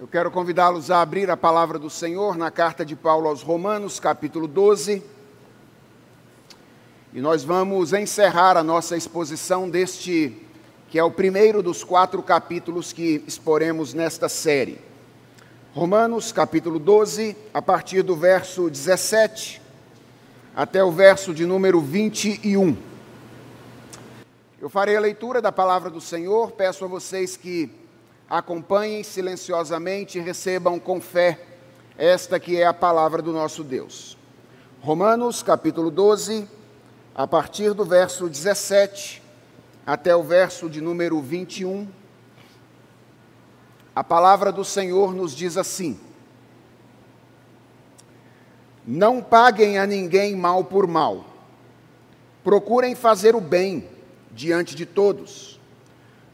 Eu quero convidá-los a abrir a palavra do Senhor na carta de Paulo aos Romanos, capítulo 12. E nós vamos encerrar a nossa exposição deste, que é o primeiro dos quatro capítulos que exporemos nesta série. Romanos, capítulo 12, a partir do verso 17 até o verso de número 21. Eu farei a leitura da palavra do Senhor, peço a vocês que acompanhem silenciosamente e recebam com fé esta que é a palavra do nosso Deus. Romanos capítulo 12, a partir do verso 17 até o verso de número 21. A palavra do Senhor nos diz assim: Não paguem a ninguém mal por mal. Procurem fazer o bem diante de todos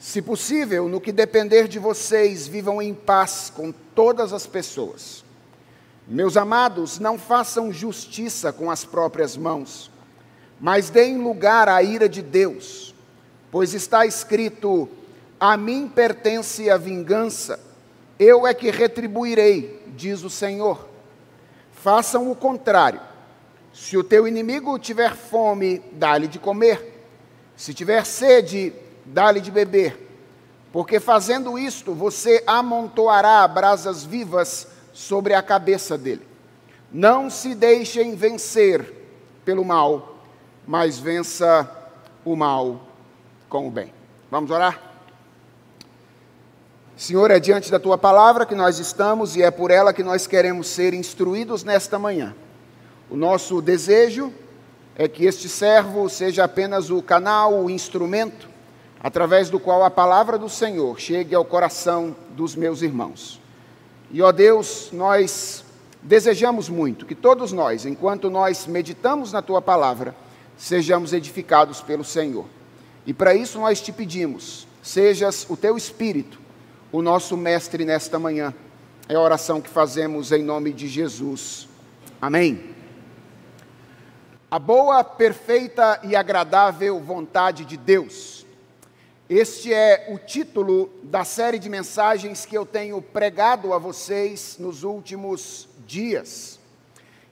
se possível, no que depender de vocês, vivam em paz com todas as pessoas. Meus amados, não façam justiça com as próprias mãos, mas deem lugar à ira de Deus, pois está escrito: A mim pertence a vingança, eu é que retribuirei, diz o Senhor. Façam o contrário. Se o teu inimigo tiver fome, dá-lhe de comer. Se tiver sede, dá-lhe de beber, porque fazendo isto você amontoará brasas vivas sobre a cabeça dele. Não se deixem vencer pelo mal, mas vença o mal com o bem. Vamos orar? Senhor, é diante da tua palavra que nós estamos e é por ela que nós queremos ser instruídos nesta manhã. O nosso desejo é que este servo seja apenas o canal, o instrumento através do qual a palavra do Senhor chegue ao coração dos meus irmãos. E, ó Deus, nós desejamos muito que todos nós, enquanto nós meditamos na tua palavra, sejamos edificados pelo Senhor. E para isso nós te pedimos, sejas o teu espírito, o nosso mestre nesta manhã. É a oração que fazemos em nome de Jesus. Amém. A boa, perfeita e agradável vontade de Deus este é o título da série de mensagens que eu tenho pregado a vocês nos últimos dias.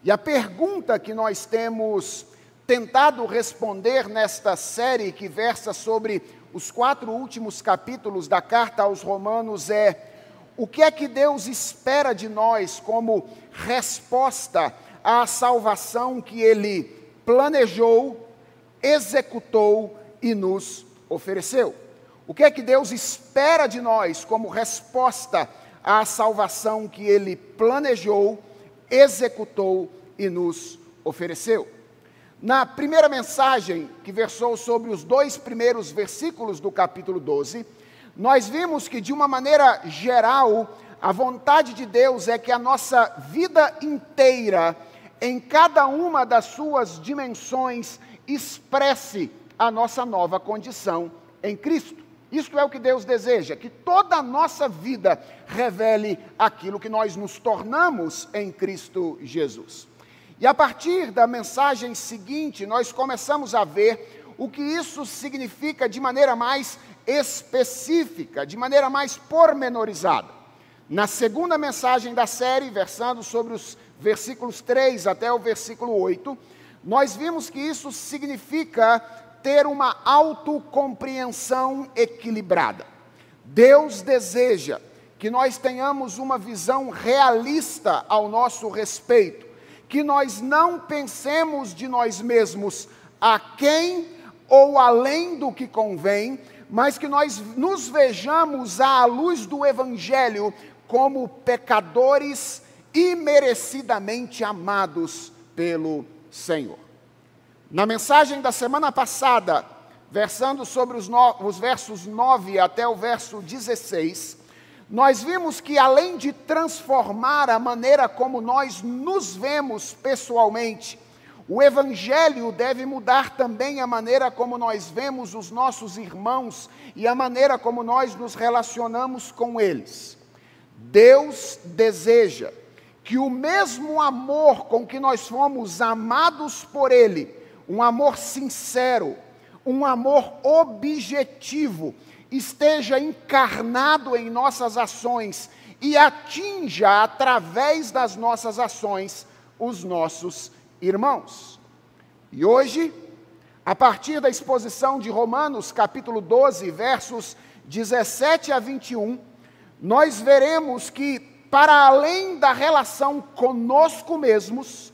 E a pergunta que nós temos tentado responder nesta série, que versa sobre os quatro últimos capítulos da carta aos Romanos, é: o que é que Deus espera de nós como resposta à salvação que Ele planejou, executou e nos ofereceu? O que é que Deus espera de nós como resposta à salvação que Ele planejou, executou e nos ofereceu? Na primeira mensagem, que versou sobre os dois primeiros versículos do capítulo 12, nós vimos que, de uma maneira geral, a vontade de Deus é que a nossa vida inteira, em cada uma das suas dimensões, expresse a nossa nova condição em Cristo. Isto é o que Deus deseja, que toda a nossa vida revele aquilo que nós nos tornamos em Cristo Jesus. E a partir da mensagem seguinte, nós começamos a ver o que isso significa de maneira mais específica, de maneira mais pormenorizada. Na segunda mensagem da série, versando sobre os versículos 3 até o versículo 8, nós vimos que isso significa ter uma autocompreensão equilibrada. Deus deseja que nós tenhamos uma visão realista ao nosso respeito, que nós não pensemos de nós mesmos a quem ou além do que convém, mas que nós nos vejamos à luz do Evangelho como pecadores imerecidamente amados pelo Senhor. Na mensagem da semana passada, versando sobre os, no, os, versos 9 até o verso 16, nós vimos que além de transformar a maneira como nós nos vemos pessoalmente, o Evangelho deve mudar também a maneira como nós vemos os nossos irmãos e a maneira como nós nos relacionamos com eles. Deus deseja que o mesmo amor com que nós fomos amados por Ele, um amor sincero, um amor objetivo, esteja encarnado em nossas ações e atinja através das nossas ações os nossos irmãos. E hoje, a partir da exposição de Romanos, capítulo 12, versos 17 a 21, nós veremos que, para além da relação conosco mesmos,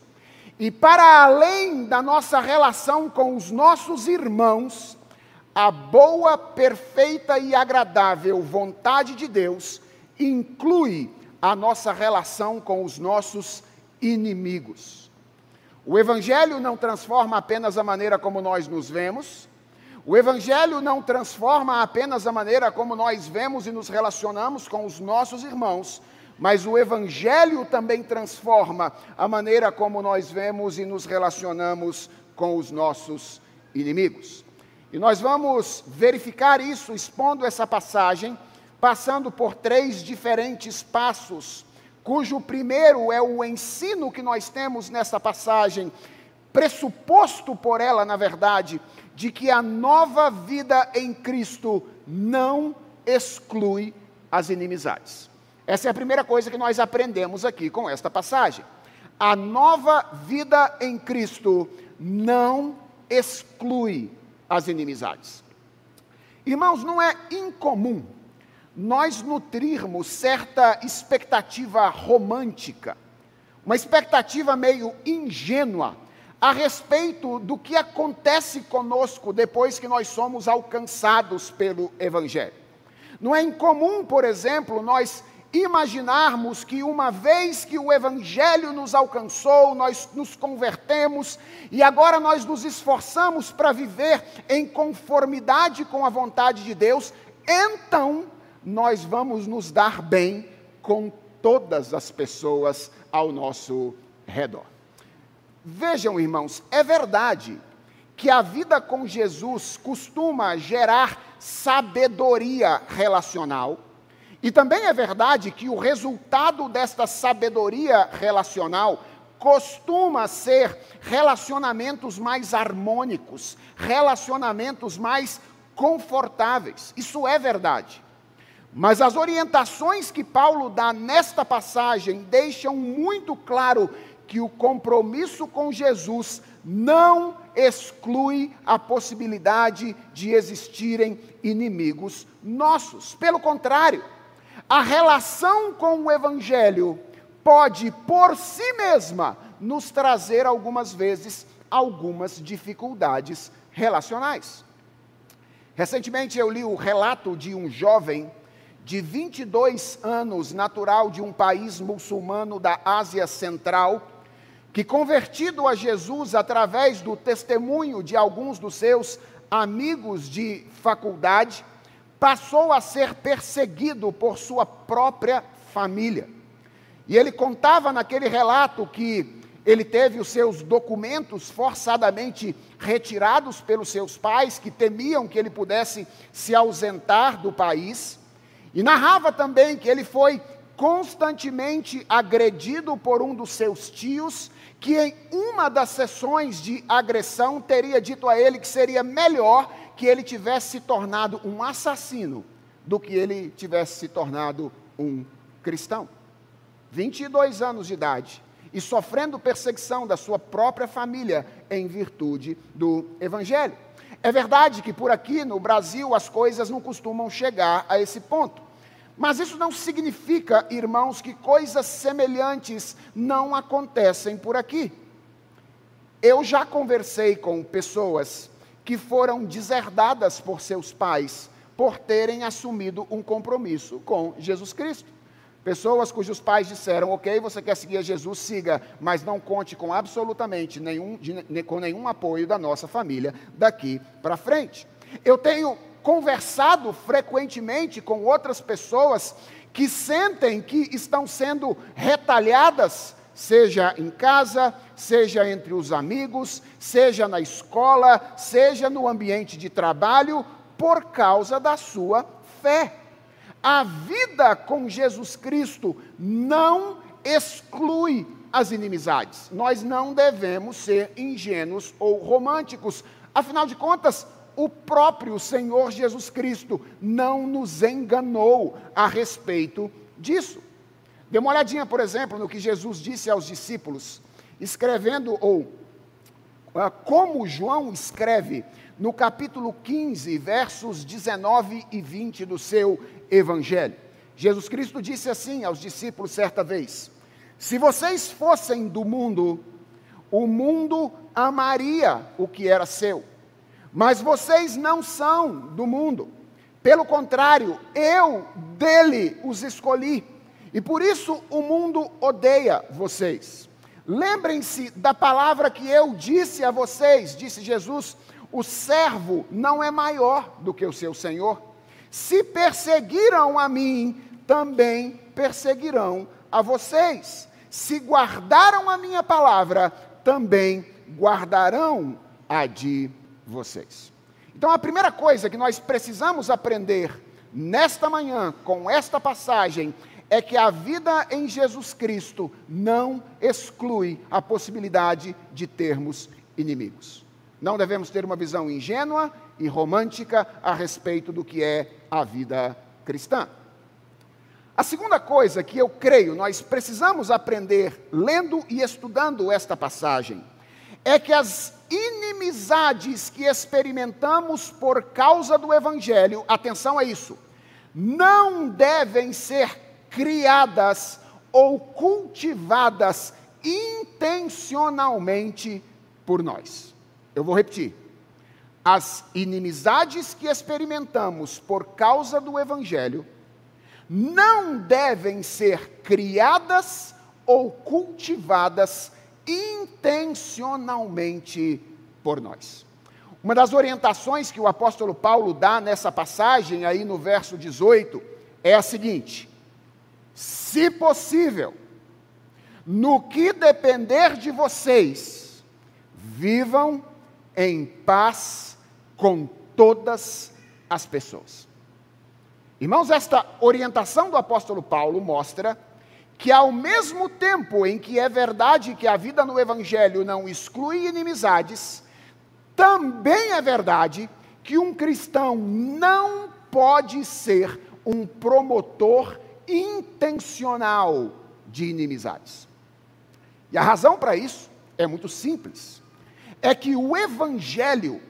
e para além da nossa relação com os nossos irmãos, a boa, perfeita e agradável vontade de Deus inclui a nossa relação com os nossos inimigos. O Evangelho não transforma apenas a maneira como nós nos vemos, o Evangelho não transforma apenas a maneira como nós vemos e nos relacionamos com os nossos irmãos, mas o Evangelho também transforma a maneira como nós vemos e nos relacionamos com os nossos inimigos. E nós vamos verificar isso expondo essa passagem passando por três diferentes passos, cujo primeiro é o ensino que nós temos nessa passagem, pressuposto por ela, na verdade, de que a nova vida em Cristo não exclui as inimizades. Essa é a primeira coisa que nós aprendemos aqui com esta passagem. A nova vida em Cristo não exclui as inimizades. Irmãos, não é incomum nós nutrirmos certa expectativa romântica, uma expectativa meio ingênua a respeito do que acontece conosco depois que nós somos alcançados pelo Evangelho. Não é incomum, por exemplo, nós imaginarmos que uma vez que o Evangelho nos alcançou, nós nos convertemos e agora nós nos esforçamos para viver em conformidade com a vontade de Deus, então nós vamos nos dar bem com todas as pessoas ao nosso redor. Vejam, irmãos, é verdade que a vida com Jesus costuma gerar sabedoria relacional, e também é verdade que o resultado desta sabedoria relacional costuma ser relacionamentos mais harmônicos, relacionamentos mais confortáveis. Isso é verdade. Mas as orientações que Paulo dá nesta passagem deixam muito claro que o compromisso com Jesus não exclui a possibilidade de existirem inimigos nossos. Pelo contrário, a relação com o Evangelho pode, por si mesma, nos trazer algumas vezes algumas dificuldades relacionais. Recentemente eu li o relato de um jovem de 22 anos, natural de um país muçulmano da Ásia Central, que, convertido a Jesus através do testemunho de alguns dos seus amigos de faculdade, passou a ser perseguido por sua própria família. E ele contava naquele relato que ele teve os seus documentos forçadamente retirados pelos seus pais, que temiam que ele pudesse se ausentar do país. E narrava também que ele foi constantemente agredido por um dos seus tios, que em uma das sessões de agressão teria dito a ele que seria melhor que ele tivesse se tornado um assassino do que ele tivesse se tornado um cristão. 22 anos de idade e sofrendo perseguição da sua própria família em virtude do evangelho. É verdade que por aqui no Brasil as coisas não costumam chegar a esse ponto. Mas isso não significa, irmãos, que coisas semelhantes não acontecem por aqui. Eu já conversei com pessoas que foram deserdadas por seus pais por terem assumido um compromisso com Jesus Cristo. Pessoas cujos pais disseram: Ok, você quer seguir a Jesus, siga, mas não conte com absolutamente nenhum, de, com nenhum apoio da nossa família daqui para frente. Eu tenho conversado frequentemente com outras pessoas que sentem que estão sendo retalhadas, seja em casa, seja entre os amigos, seja na escola, seja no ambiente de trabalho, por causa da sua fé. A vida com Jesus Cristo não exclui as inimizades. Nós não devemos ser ingênuos ou românticos. Afinal de contas, o próprio Senhor Jesus Cristo não nos enganou a respeito disso. Dê uma olhadinha, por exemplo, no que Jesus disse aos discípulos, escrevendo, ou ah, como João escreve no capítulo 15, versos 19 e 20 do seu evangelho. Jesus Cristo disse assim aos discípulos certa vez: Se vocês fossem do mundo, o mundo amaria o que era seu. Mas vocês não são do mundo. Pelo contrário, eu dele os escolhi. E por isso o mundo odeia vocês. Lembrem-se da palavra que eu disse a vocês, disse Jesus: o servo não é maior do que o seu senhor. Se perseguiram a mim, também perseguirão a vocês. Se guardaram a minha palavra, também guardarão a de vocês. Então, a primeira coisa que nós precisamos aprender nesta manhã, com esta passagem, é que a vida em Jesus Cristo não exclui a possibilidade de termos inimigos. Não devemos ter uma visão ingênua e romântica a respeito do que é a vida cristã. A segunda coisa que eu creio nós precisamos aprender lendo e estudando esta passagem é que as inimizades que experimentamos por causa do Evangelho, atenção a isso, não devem ser criadas ou cultivadas intencionalmente por nós. Eu vou repetir. As inimizades que experimentamos por causa do Evangelho não devem ser criadas ou cultivadas intencionalmente por nós. Uma das orientações que o apóstolo Paulo dá nessa passagem, aí no verso 18, é a seguinte: se possível, no que depender de vocês, vivam em paz com todas as pessoas. Irmãos, esta orientação do apóstolo Paulo mostra que, ao mesmo tempo em que é verdade que a vida no Evangelho não exclui inimizades, também é verdade que um cristão não pode ser um promotor intencional de inimizades. E a razão para isso é muito simples: é que o Evangelho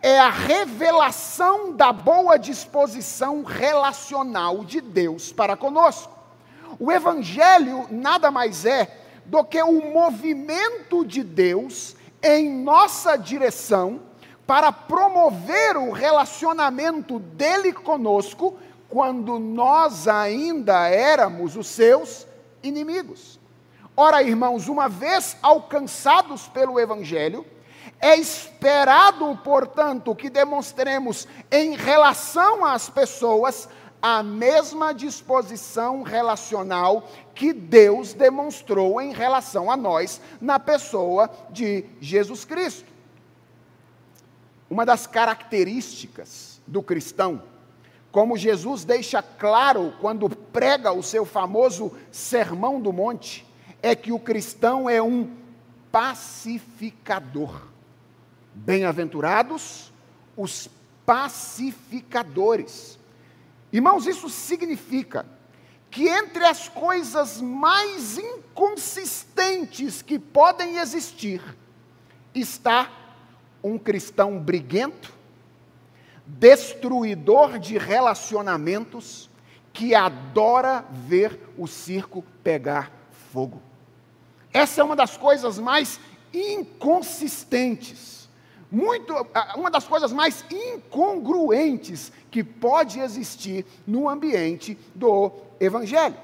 é a revelação da boa disposição relacional de Deus para conosco. O Evangelho nada mais é do que o movimento de Deus em nossa direção para promover o relacionamento dele conosco quando nós ainda éramos os seus inimigos. Ora, irmãos, uma vez alcançados pelo Evangelho, é esperado, portanto, que demonstremos em relação às pessoas a mesma disposição relacional que Deus demonstrou em relação a nós na pessoa de Jesus Cristo. Uma das características do cristão, como Jesus deixa claro quando prega o seu famoso Sermão do Monte, é que o cristão é um pacificador. Bem-aventurados os pacificadores. Irmãos, isso significa que entre as coisas mais inconsistentes que podem existir está um cristão briguento, destruidor de relacionamentos, que adora ver o circo pegar fogo. Essa é uma das coisas mais inconsistentes muito, uma das coisas mais incongruentes que pode existir no ambiente do Evangelho.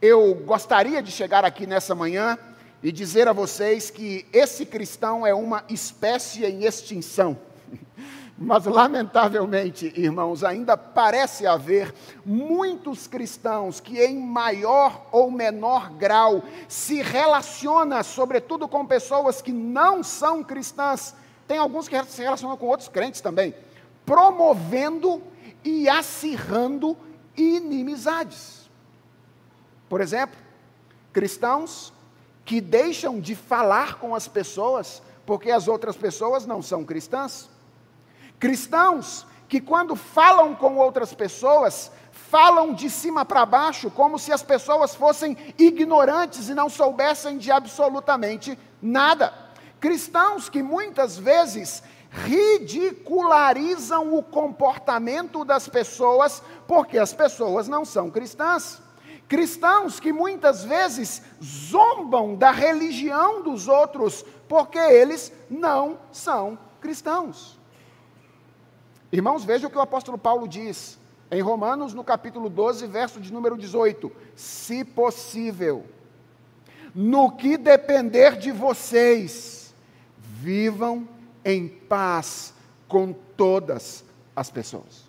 Eu gostaria de chegar aqui nessa manhã e dizer a vocês que esse cristão é uma espécie em extinção. Mas, lamentavelmente, irmãos, ainda parece haver muitos cristãos que, em maior ou menor grau, se relacionam, sobretudo com pessoas que não são cristãs, tem alguns que se relacionam com outros crentes também, promovendo e acirrando inimizades. Por exemplo, cristãos que deixam de falar com as pessoas porque as outras pessoas não são cristãs. Cristãos que, quando falam com outras pessoas, falam de cima para baixo, como se as pessoas fossem ignorantes e não soubessem de absolutamente nada. Cristãos que muitas vezes ridicularizam o comportamento das pessoas porque as pessoas não são cristãs. Cristãos que muitas vezes zombam da religião dos outros porque eles não são cristãos. Irmãos, vejam o que o apóstolo Paulo diz em Romanos, no capítulo 12, verso de número 18: Se possível, no que depender de vocês, vivam em paz com todas as pessoas.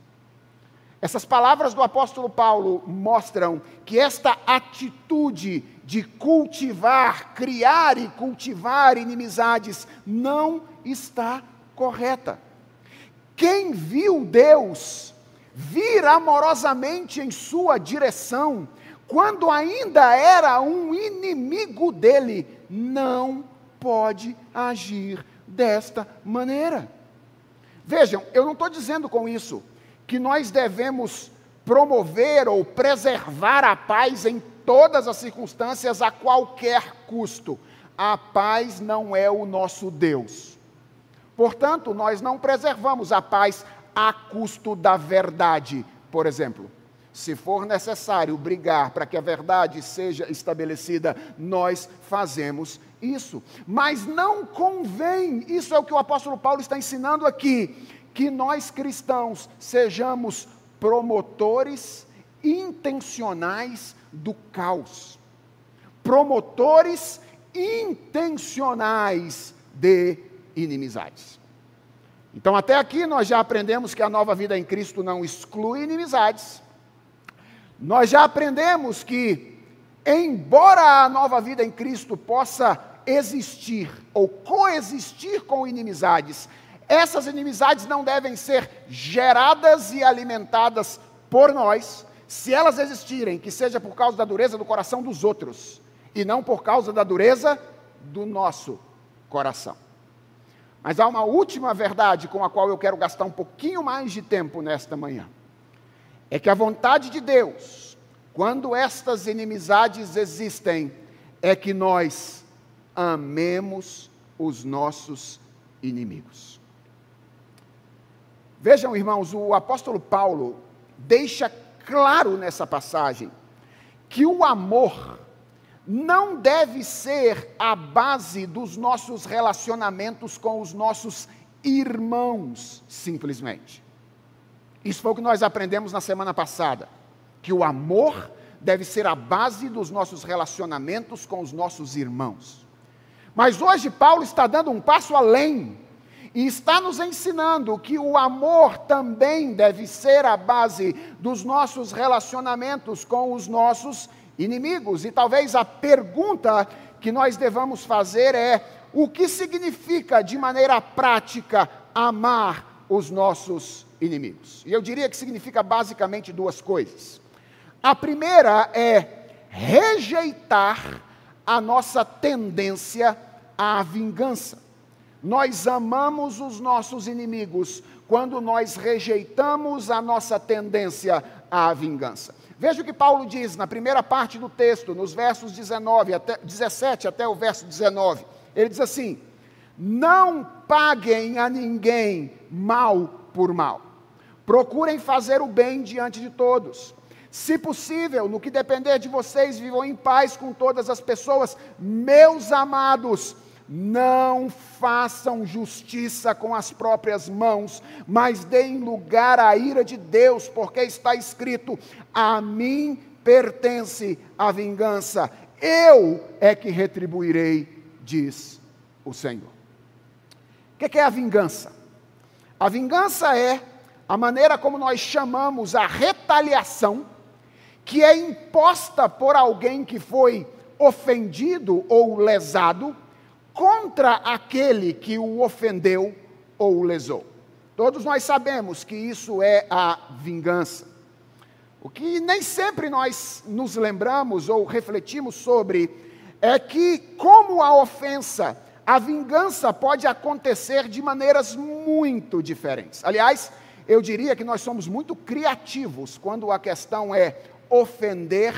Essas palavras do apóstolo Paulo mostram que esta atitude de cultivar, criar e cultivar inimizades não está correta. Quem viu Deus vir amorosamente em sua direção, quando ainda era um inimigo dele, não pode agir desta maneira. Vejam, eu não estou dizendo com isso que nós devemos promover ou preservar a paz em todas as circunstâncias a qualquer custo. A paz não é o nosso Deus. Portanto, nós não preservamos a paz a custo da verdade, por exemplo. Se for necessário brigar para que a verdade seja estabelecida, nós fazemos isso. Mas não convém, isso é o que o apóstolo Paulo está ensinando aqui, que nós cristãos sejamos promotores intencionais do caos. Promotores intencionais de inimizades. Então, até aqui nós já aprendemos que a nova vida em Cristo não exclui inimizades. Nós já aprendemos que, embora a nova vida em Cristo possa existir ou coexistir com inimizades, essas inimizades não devem ser geradas e alimentadas por nós, se elas existirem, que seja por causa da dureza do coração dos outros, e não por causa da dureza do nosso coração. Mas há uma última verdade com a qual eu quero gastar um pouquinho mais de tempo nesta manhã. É que a vontade de Deus, quando estas inimizades existem, é que nós amemos os nossos inimigos. Vejam, irmãos, o apóstolo Paulo deixa claro nessa passagem que o amor não deve ser a base dos nossos relacionamentos com os nossos irmãos, simplesmente. Isso foi o que nós aprendemos na semana passada, que o amor deve ser a base dos nossos relacionamentos com os nossos irmãos. Mas hoje Paulo está dando um passo além e está nos ensinando que o amor também deve ser a base dos nossos relacionamentos com os nossos inimigos. E talvez a pergunta que nós devamos fazer é: o que significa de maneira prática amar os nossos inimigos? E eu diria que significa basicamente duas coisas. A primeira é rejeitar a nossa tendência à vingança. Nós amamos os nossos inimigos quando nós rejeitamos a nossa tendência à vingança. Veja o que Paulo diz na primeira parte do texto, nos versos 19 até, 17 até o verso 19. Ele diz assim: Não paguem a ninguém mal por mal. Procurem fazer o bem diante de todos. Se possível, no que depender de vocês, vivam em paz com todas as pessoas. Meus amados, não façam justiça com as próprias mãos, mas deem lugar à ira de Deus, porque está escrito: A mim pertence a vingança, eu é que retribuirei, diz o Senhor. O que é a vingança? A vingança é a maneira como nós chamamos a retaliação que é imposta por alguém que foi ofendido ou lesado contra aquele que o ofendeu ou o lesou. Todos nós sabemos que isso é a vingança. O que nem sempre nós nos lembramos ou refletimos sobre é que, como a ofensa, a vingança pode acontecer de maneiras muito diferentes. Aliás, eu diria que nós somos muito criativos quando a questão é ofender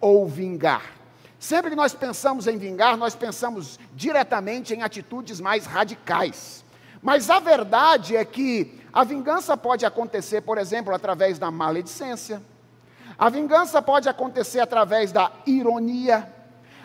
ou vingar. Sempre que nós pensamos em vingar, nós pensamos diretamente em atitudes mais radicais. Mas a verdade é que a vingança pode acontecer, por exemplo, através da maledicência. A vingança pode acontecer através da ironia.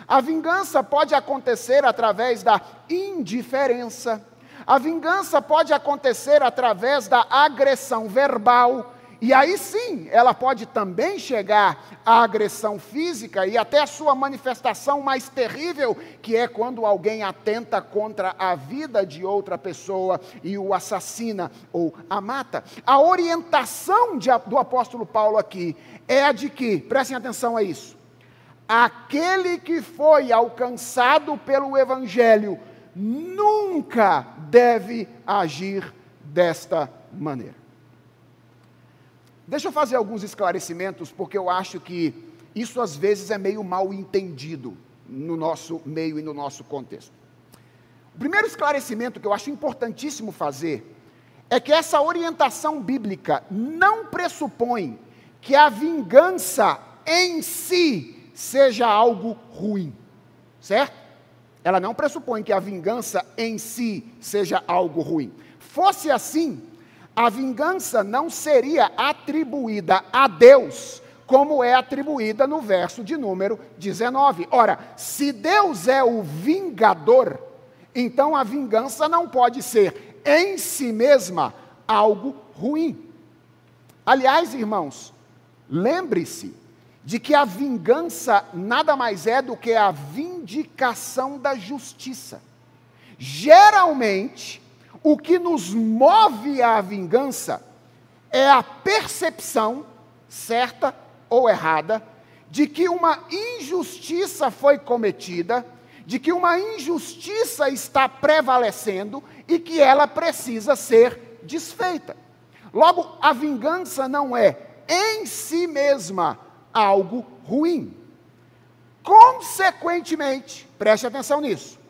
A vingança pode acontecer através da indiferença. A vingança pode acontecer através da agressão verbal. E aí sim, ela pode também chegar à agressão física e até a sua manifestação mais terrível, que é quando alguém atenta contra a vida de outra pessoa e o assassina ou a mata. A orientação de, do apóstolo Paulo aqui é a de que, prestem atenção a isso, aquele que foi alcançado pelo Evangelho nunca deve agir desta maneira. Deixa eu fazer alguns esclarecimentos, porque eu acho que isso às vezes é meio mal entendido no nosso meio e no nosso contexto. O primeiro esclarecimento que eu acho importantíssimo fazer é que essa orientação bíblica não pressupõe que a vingança em si seja algo ruim, certo? Ela não pressupõe que a vingança em si seja algo ruim. Fosse assim, a vingança não seria atribuída a Deus, como é atribuída no verso de número 19. Ora, se Deus é o vingador, então a vingança não pode ser em si mesma algo ruim. Aliás, irmãos, lembre-se de que a vingança nada mais é do que a vindicação da justiça. Geralmente, o que nos move à vingança é a percepção, certa ou errada, de que uma injustiça foi cometida, de que uma injustiça está prevalecendo e que ela precisa ser desfeita. Logo, a vingança não é em si mesma algo ruim. Consequentemente, preste atenção nisso.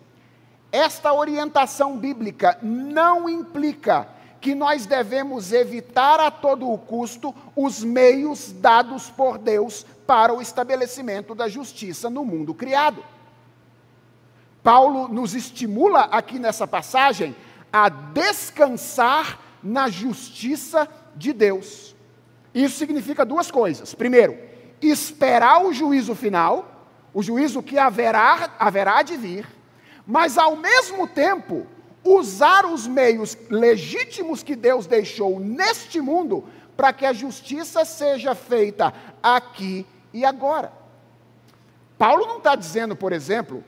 Esta orientação bíblica não implica que nós devemos evitar a todo o custo os meios dados por Deus para o estabelecimento da justiça no mundo criado. Paulo nos estimula aqui nessa passagem a descansar na justiça de Deus. Isso significa duas coisas. Primeiro, esperar o juízo final, o juízo que haverá, haverá de vir mas ao mesmo tempo usar os meios legítimos que Deus deixou neste mundo para que a justiça seja feita aqui e agora. Paulo não está dizendo, por exemplo,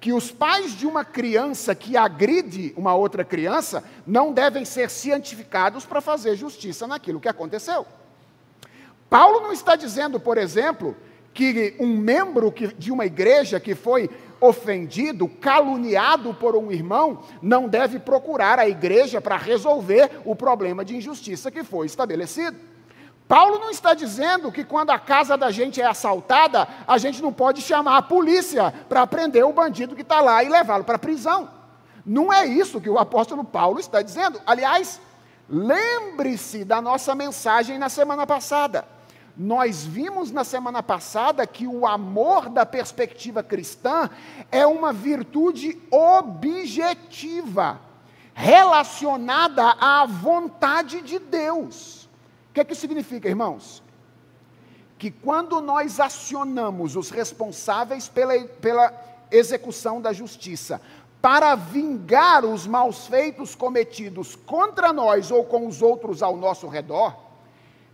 que os pais de uma criança que agride uma outra criança não devem ser cientificados para fazer justiça naquilo que aconteceu. Paulo não está dizendo, por exemplo, que um membro de uma igreja que foi ofendido, caluniado por um irmão, não deve procurar a igreja para resolver o problema de injustiça que foi estabelecido. Paulo não está dizendo que quando a casa da gente é assaltada, a gente não pode chamar a polícia para prender o bandido que está lá e levá-lo para a prisão. Não é isso que o apóstolo Paulo está dizendo. Aliás, lembre-se da nossa mensagem na semana passada. Nós vimos na semana passada que o amor da perspectiva cristã é uma virtude objetiva, relacionada à vontade de Deus. O que, é que significa, irmãos? Que quando nós acionamos os responsáveis pela, pela execução da justiça, para vingar os maus feitos cometidos contra nós ou com os outros ao nosso redor,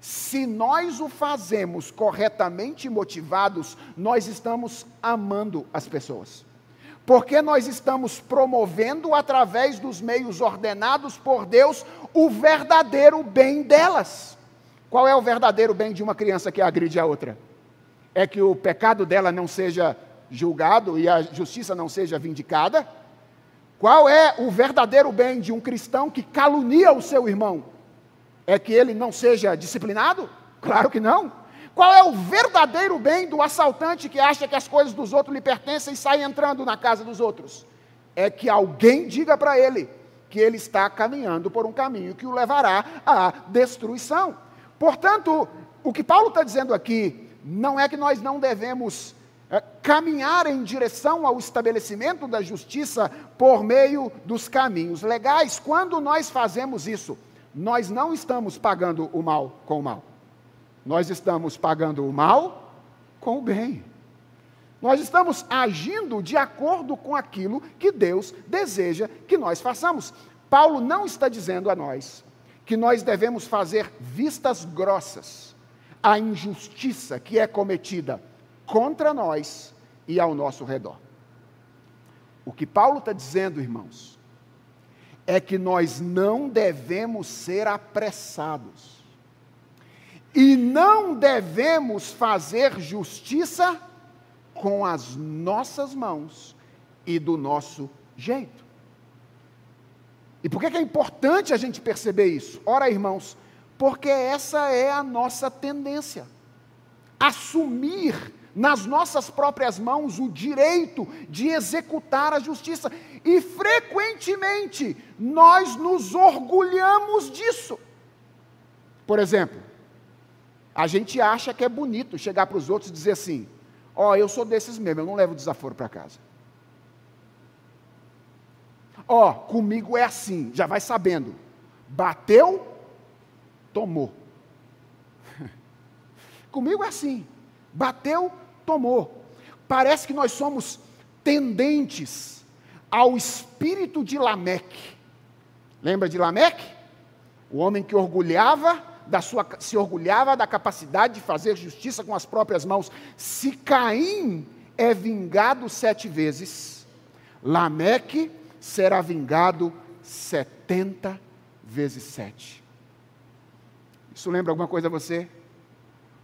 se nós o fazemos corretamente motivados, nós estamos amando as pessoas. Porque nós estamos promovendo, através dos meios ordenados por Deus, o verdadeiro bem delas. Qual é o verdadeiro bem de uma criança que agride a outra? É que o pecado dela não seja julgado e a justiça não seja vindicada? Qual é o verdadeiro bem de um cristão que calunia o seu irmão? É que ele não seja disciplinado? Claro que não. Qual é o verdadeiro bem do assaltante que acha que as coisas dos outros lhe pertencem e sai entrando na casa dos outros? É que alguém diga para ele que ele está caminhando por um caminho que o levará à destruição. Portanto, o que Paulo está dizendo aqui não é que nós não devemos é, caminhar em direção ao estabelecimento da justiça por meio dos caminhos legais. Quando nós fazemos isso, nós não estamos pagando o mal com o mal. Nós estamos pagando o mal com o bem. Nós estamos agindo de acordo com aquilo que Deus deseja que nós façamos. Paulo não está dizendo a nós que nós devemos fazer vistas grossas à injustiça que é cometida contra nós e ao nosso redor. O que Paulo está dizendo, irmãos, é que nós não devemos ser apressados e não devemos fazer justiça com as nossas mãos e do nosso jeito. E por que é importante a gente perceber isso? Ora, irmãos, porque essa é a nossa tendência. Assumir nas nossas próprias mãos o direito de executar a justiça. E frequentemente nós nos orgulhamos disso. Por exemplo, a gente acha que é bonito chegar para os outros e dizer assim: Ó, oh, eu sou desses mesmo, eu não levo desaforo para casa. Ó, oh, comigo é assim, já vai sabendo. Bateu, tomou. comigo é assim. Bateu, tomou. Parece que nós somos tendentes ao espírito de Lameque. Lembra de Lameque? O homem que orgulhava da sua, se orgulhava da capacidade de fazer justiça com as próprias mãos. Se Caim é vingado sete vezes, Lameque será vingado setenta vezes sete. Isso lembra alguma coisa a você?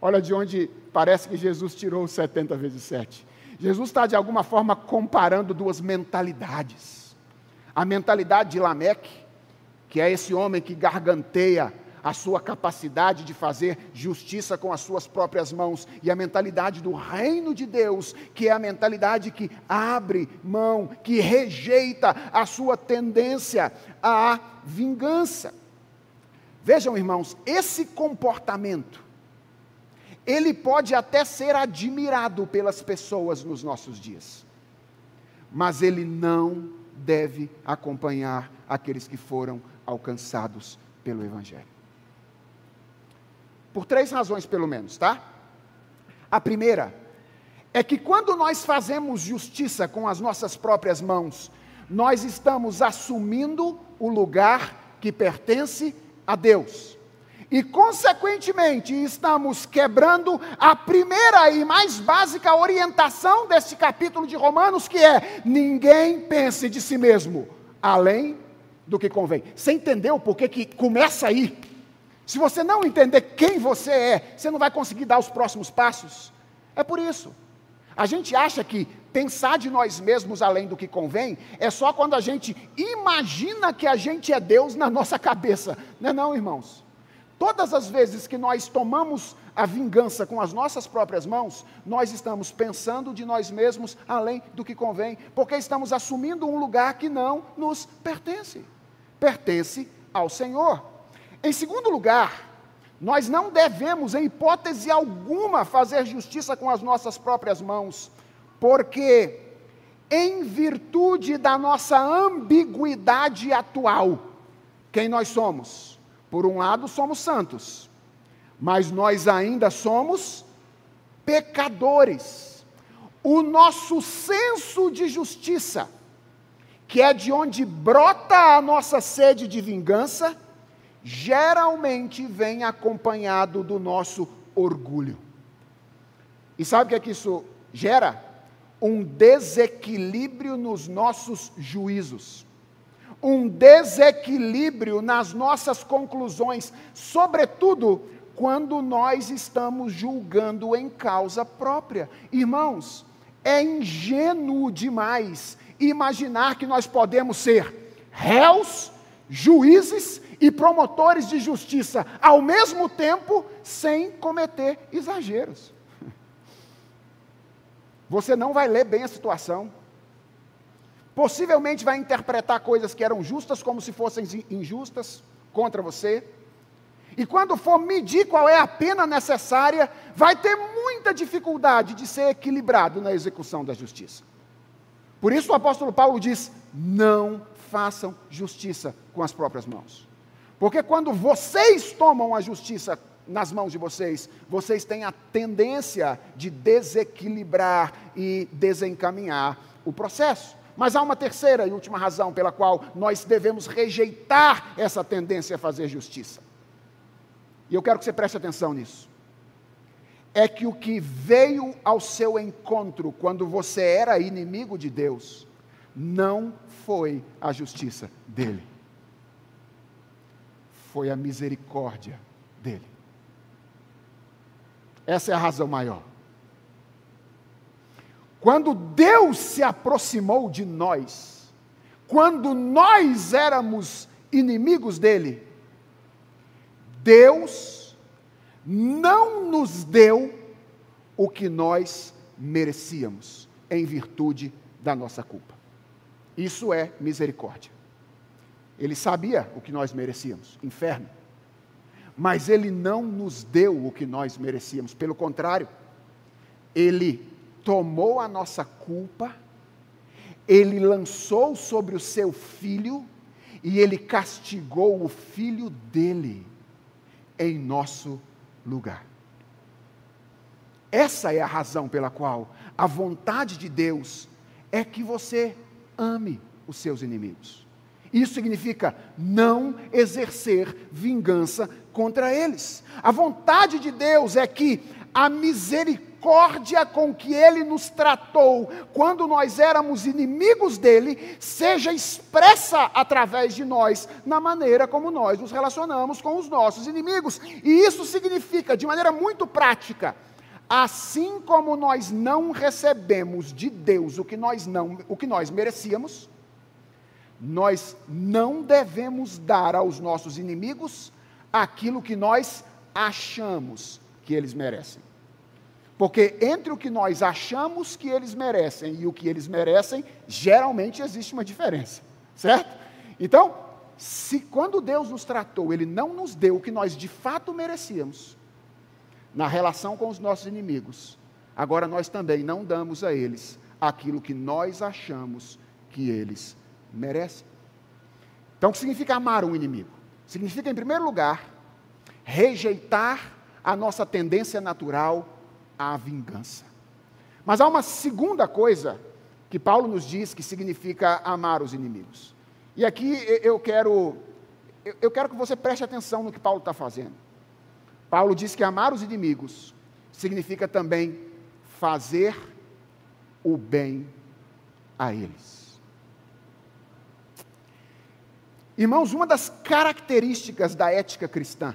Olha de onde parece que Jesus tirou os 70 vezes 7. Jesus está, de alguma forma, comparando duas mentalidades. A mentalidade de Lameque, que é esse homem que garganteia a sua capacidade de fazer justiça com as suas próprias mãos, e a mentalidade do reino de Deus, que é a mentalidade que abre mão, que rejeita a sua tendência à vingança. Vejam, irmãos, esse comportamento, ele pode até ser admirado pelas pessoas nos nossos dias, mas ele não deve acompanhar aqueles que foram alcançados pelo Evangelho. Por três razões, pelo menos, tá? A primeira é que quando nós fazemos justiça com as nossas próprias mãos, nós estamos assumindo o lugar que pertence a Deus. E, consequentemente, estamos quebrando a primeira e mais básica orientação deste capítulo de Romanos, que é: ninguém pense de si mesmo além do que convém. Você entendeu por que, que começa aí? Se você não entender quem você é, você não vai conseguir dar os próximos passos. É por isso. A gente acha que pensar de nós mesmos além do que convém é só quando a gente imagina que a gente é Deus na nossa cabeça. Não é não, irmãos. Todas as vezes que nós tomamos a vingança com as nossas próprias mãos, nós estamos pensando de nós mesmos além do que convém, porque estamos assumindo um lugar que não nos pertence. Pertence ao Senhor. Em segundo lugar, nós não devemos, em hipótese alguma, fazer justiça com as nossas próprias mãos, porque, em virtude da nossa ambiguidade atual, quem nós somos? Por um lado, somos santos, mas nós ainda somos pecadores. O nosso senso de justiça, que é de onde brota a nossa sede de vingança, geralmente vem acompanhado do nosso orgulho. E sabe o que é que isso gera? Um desequilíbrio nos nossos juízos, um desequilíbrio nas nossas conclusões, sobretudo quando nós estamos julgando em causa própria. Irmãos, é ingênuo demais imaginar que nós podemos ser réus, juízes e promotores de justiça ao mesmo tempo, sem cometer exageros. Você não vai ler bem a situação. Possivelmente vai interpretar coisas que eram justas como se fossem injustas contra você. E quando for medir qual é a pena necessária, vai ter muita dificuldade de ser equilibrado na execução da justiça. Por isso o apóstolo Paulo diz: não façam justiça com as próprias mãos. Porque quando vocês tomam a justiça nas mãos de vocês, vocês têm a tendência de desequilibrar e desencaminhar o processo. Mas há uma terceira e última razão pela qual nós devemos rejeitar essa tendência a fazer justiça. E eu quero que você preste atenção nisso. É que o que veio ao seu encontro quando você era inimigo de Deus, não foi a justiça dele, foi a misericórdia dele. Essa é a razão maior. Quando Deus se aproximou de nós, quando nós éramos inimigos dele, Deus não nos deu o que nós merecíamos, em virtude da nossa culpa. Isso é misericórdia. Ele sabia o que nós merecíamos, inferno. Mas ele não nos deu o que nós merecíamos, pelo contrário, ele tomou a nossa culpa, ele lançou sobre o seu filho e ele castigou o filho dele em nosso lugar. Essa é a razão pela qual a vontade de Deus é que você ame os seus inimigos. Isso significa não exercer vingança contra eles. A vontade de Deus é que a misericórdia com que Ele nos tratou quando nós éramos inimigos dele seja expressa através de nós na maneira como nós nos relacionamos com os nossos inimigos. E isso significa, de maneira muito prática, assim como nós não recebemos de Deus o que nós não, o que nós merecíamos, nós não devemos dar aos nossos inimigos aquilo que nós achamos que eles merecem. Porque entre o que nós achamos que eles merecem e o que eles merecem, geralmente existe uma diferença, certo? Então, se quando Deus nos tratou, Ele não nos deu o que nós de fato merecíamos, na relação com os nossos inimigos, agora nós também não damos a eles aquilo que nós achamos que eles merecem. Então, o que significa amar um inimigo? Significa, em primeiro lugar, rejeitar a nossa tendência natural à vingança. Mas há uma segunda coisa que Paulo nos diz que significa amar os inimigos. E aqui eu quero, eu quero que você preste atenção no que Paulo está fazendo. Paulo diz que amar os inimigos significa também fazer o bem a eles. Irmãos, uma das características da ética cristã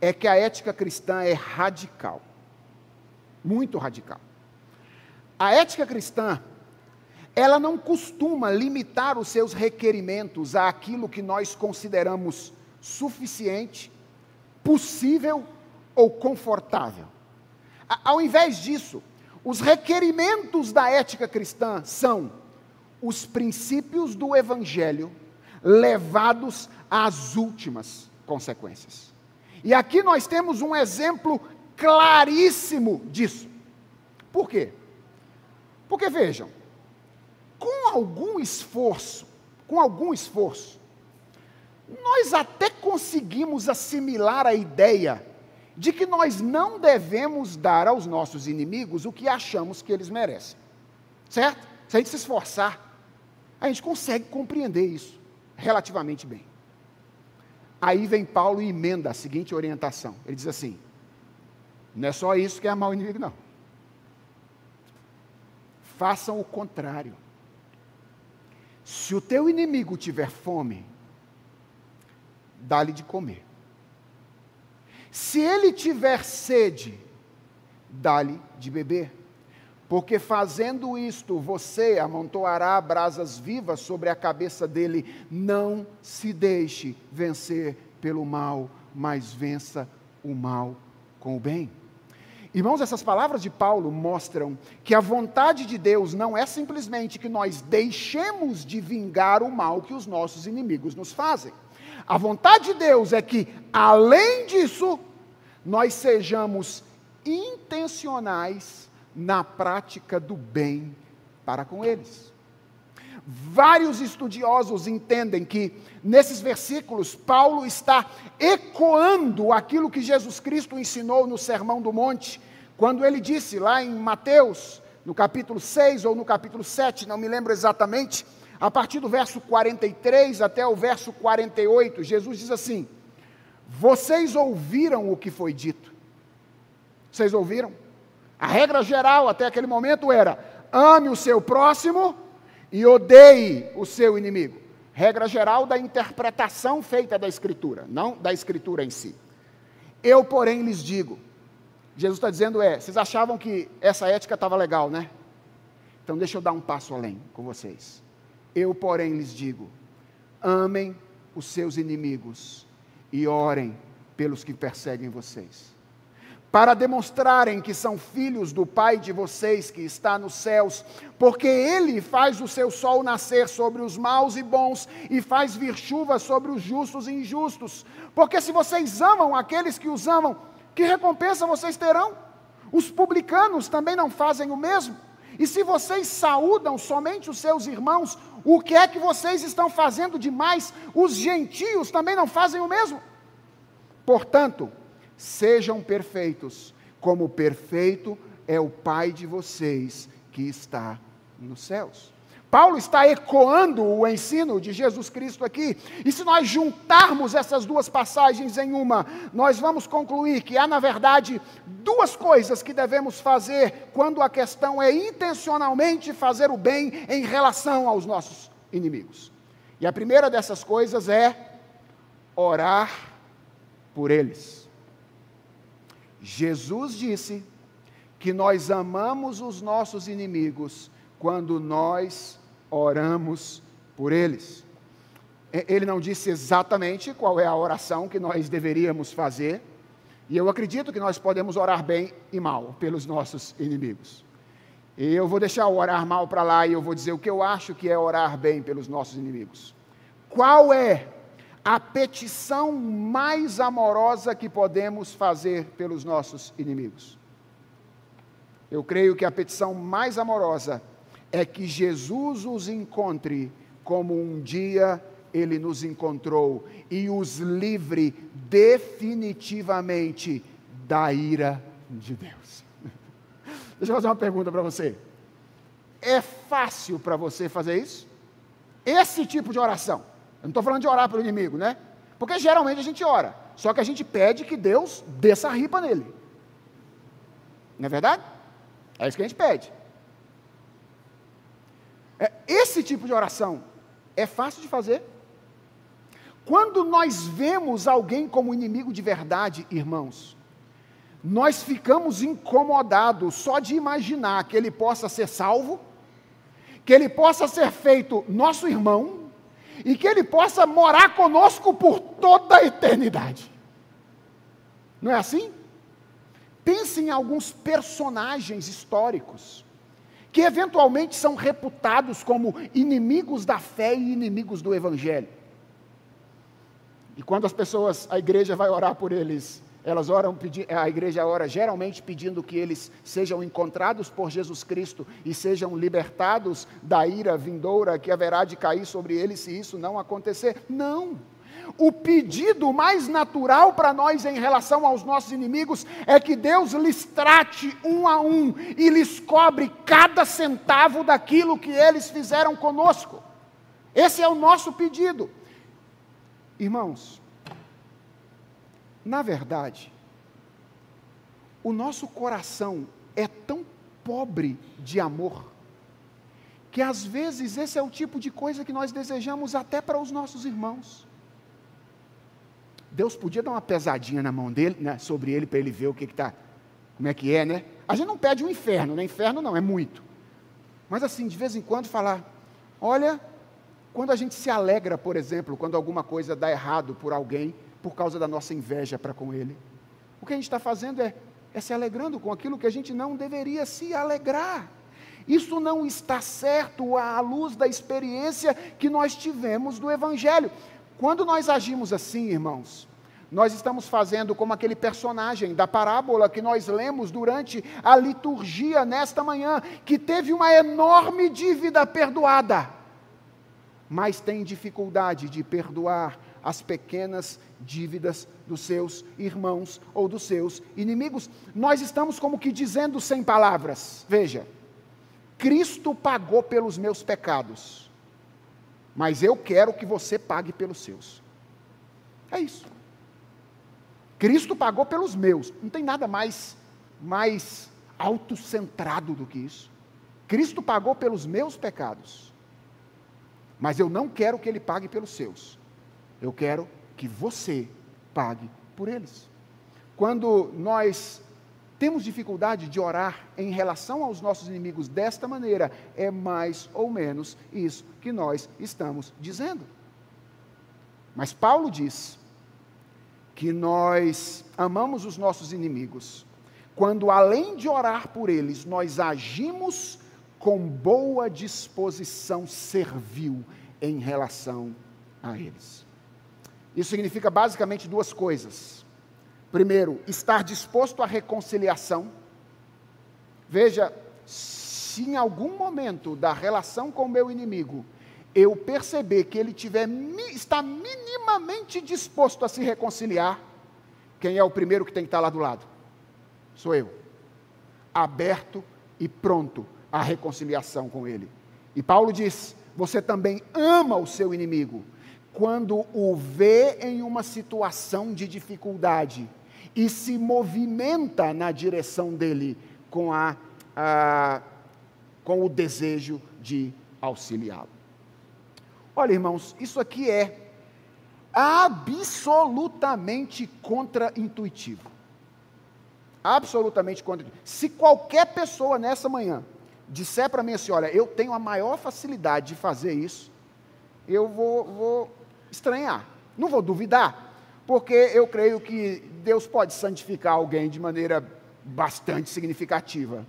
é que a ética cristã é radical. Muito radical. A ética cristã, ela não costuma limitar os seus requerimentos àquilo que nós consideramos suficiente, possível ou confortável. Ao invés disso, os requerimentos da ética cristã são os princípios do evangelho levados às últimas consequências. E aqui nós temos um exemplo claríssimo disso. Por quê? Porque vejam, com algum esforço, com algum esforço, nós até conseguimos assimilar a ideia de que nós não devemos dar aos nossos inimigos o que achamos que eles merecem. Certo? Se a gente se esforçar, a gente consegue compreender isso relativamente bem. Aí vem Paulo e emenda a seguinte orientação: ele diz assim, não é só isso que é amar o inimigo, não. Façam o contrário. Se o teu inimigo tiver fome, dá-lhe de comer. Se ele tiver sede, dá-lhe de beber porque fazendo isto você amontoará brasas vivas sobre a cabeça dele. Não se deixe vencer pelo mal, mas vença o mal com o bem. Irmãos, essas palavras de Paulo mostram que a vontade de Deus não é simplesmente que nós deixemos de vingar o mal que os nossos inimigos nos fazem. A vontade de Deus é que, além disso, nós sejamos intencionais na prática do bem para com eles. Vários estudiosos entendem que nesses versículos Paulo está ecoando aquilo que Jesus Cristo ensinou no Sermão do Monte, quando ele disse lá em Mateus, no capítulo 6 ou no capítulo 7, não me lembro exatamente, a partir do verso 43 até o verso 48, Jesus diz assim: Vocês ouviram o que foi dito. Vocês ouviram? A regra geral até aquele momento era: ame o seu próximo e odeie o seu inimigo. Regra geral da interpretação feita da Escritura, não da Escritura em si. Eu, porém, lhes digo: Jesus está dizendo é, vocês achavam que essa ética estava legal, né? Então deixa eu dar um passo além com vocês. Eu, porém, lhes digo: amem os seus inimigos e orem pelos que perseguem vocês para demonstrarem que são filhos do Pai de vocês que está nos céus, porque Ele faz o seu sol nascer sobre os maus e bons e faz vir chuva sobre os justos e injustos. Porque se vocês amam aqueles que os amam, que recompensa vocês terão? Os publicanos também não fazem o mesmo? E se vocês saúdam somente os seus irmãos, o que é que vocês estão fazendo demais? Os gentios também não fazem o mesmo? Portanto, Sejam perfeitos, como perfeito é o Pai de vocês que está nos céus. Paulo está ecoando o ensino de Jesus Cristo aqui, e se nós juntarmos essas duas passagens em uma, nós vamos concluir que há, na verdade, duas coisas que devemos fazer quando a questão é intencionalmente fazer o bem em relação aos nossos inimigos. E a primeira dessas coisas é orar por eles. Jesus disse que nós amamos os nossos inimigos quando nós oramos por eles. Ele não disse exatamente qual é a oração que nós deveríamos fazer, e eu acredito que nós podemos orar bem e mal pelos nossos inimigos. E eu vou deixar o orar mal para lá e eu vou dizer o que eu acho que é orar bem pelos nossos inimigos. Qual é a petição mais amorosa que podemos fazer pelos nossos inimigos. Eu creio que a petição mais amorosa é que Jesus os encontre como um dia ele nos encontrou e os livre definitivamente da ira de Deus. Deixa eu fazer uma pergunta para você. É fácil para você fazer isso? Esse tipo de oração. Eu não estou falando de orar pelo inimigo, né? Porque geralmente a gente ora, só que a gente pede que Deus desça a ripa nele. Não é verdade? É isso que a gente pede. É, esse tipo de oração é fácil de fazer. Quando nós vemos alguém como inimigo de verdade, irmãos, nós ficamos incomodados só de imaginar que ele possa ser salvo, que ele possa ser feito nosso irmão, e que Ele possa morar conosco por toda a eternidade. Não é assim? Pense em alguns personagens históricos que eventualmente são reputados como inimigos da fé e inimigos do Evangelho. E quando as pessoas, a igreja vai orar por eles, elas oram, a igreja ora geralmente pedindo que eles sejam encontrados por Jesus Cristo e sejam libertados da ira vindoura que haverá de cair sobre eles se isso não acontecer. Não. O pedido mais natural para nós em relação aos nossos inimigos é que Deus lhes trate um a um e lhes cobre cada centavo daquilo que eles fizeram conosco. Esse é o nosso pedido. Irmãos, na verdade, o nosso coração é tão pobre de amor, que às vezes esse é o tipo de coisa que nós desejamos até para os nossos irmãos. Deus podia dar uma pesadinha na mão dele, né, sobre ele, para ele ver o que está, como é que é, né? A gente não pede um inferno, né? Inferno não, é muito. Mas assim, de vez em quando falar, olha, quando a gente se alegra, por exemplo, quando alguma coisa dá errado por alguém, por causa da nossa inveja para com Ele. O que a gente está fazendo é é se alegrando com aquilo que a gente não deveria se alegrar. Isso não está certo à luz da experiência que nós tivemos do Evangelho. Quando nós agimos assim, irmãos, nós estamos fazendo como aquele personagem da parábola que nós lemos durante a liturgia nesta manhã, que teve uma enorme dívida perdoada, mas tem dificuldade de perdoar as pequenas dívidas dos seus irmãos ou dos seus inimigos. Nós estamos como que dizendo sem palavras: veja, Cristo pagou pelos meus pecados, mas eu quero que você pague pelos seus. É isso. Cristo pagou pelos meus. Não tem nada mais mais autocentrado do que isso. Cristo pagou pelos meus pecados. Mas eu não quero que ele pague pelos seus. Eu quero que você pague por eles. Quando nós temos dificuldade de orar em relação aos nossos inimigos desta maneira, é mais ou menos isso que nós estamos dizendo. Mas Paulo diz que nós amamos os nossos inimigos quando, além de orar por eles, nós agimos com boa disposição servil em relação a eles. Isso significa basicamente duas coisas. Primeiro, estar disposto à reconciliação. Veja, se em algum momento da relação com o meu inimigo eu perceber que ele tiver, está minimamente disposto a se reconciliar, quem é o primeiro que tem que estar lá do lado? Sou eu. Aberto e pronto à reconciliação com ele. E Paulo diz: você também ama o seu inimigo quando o vê em uma situação de dificuldade e se movimenta na direção dele com, a, a com o desejo de auxiliá-lo. Olha, irmãos, isso aqui é absolutamente contra-intuitivo. Absolutamente contra-intuitivo. Se qualquer pessoa nessa manhã disser para mim assim: olha, eu tenho a maior facilidade de fazer isso, eu vou, vou estranhar. Não vou duvidar, porque eu creio que Deus pode santificar alguém de maneira bastante significativa.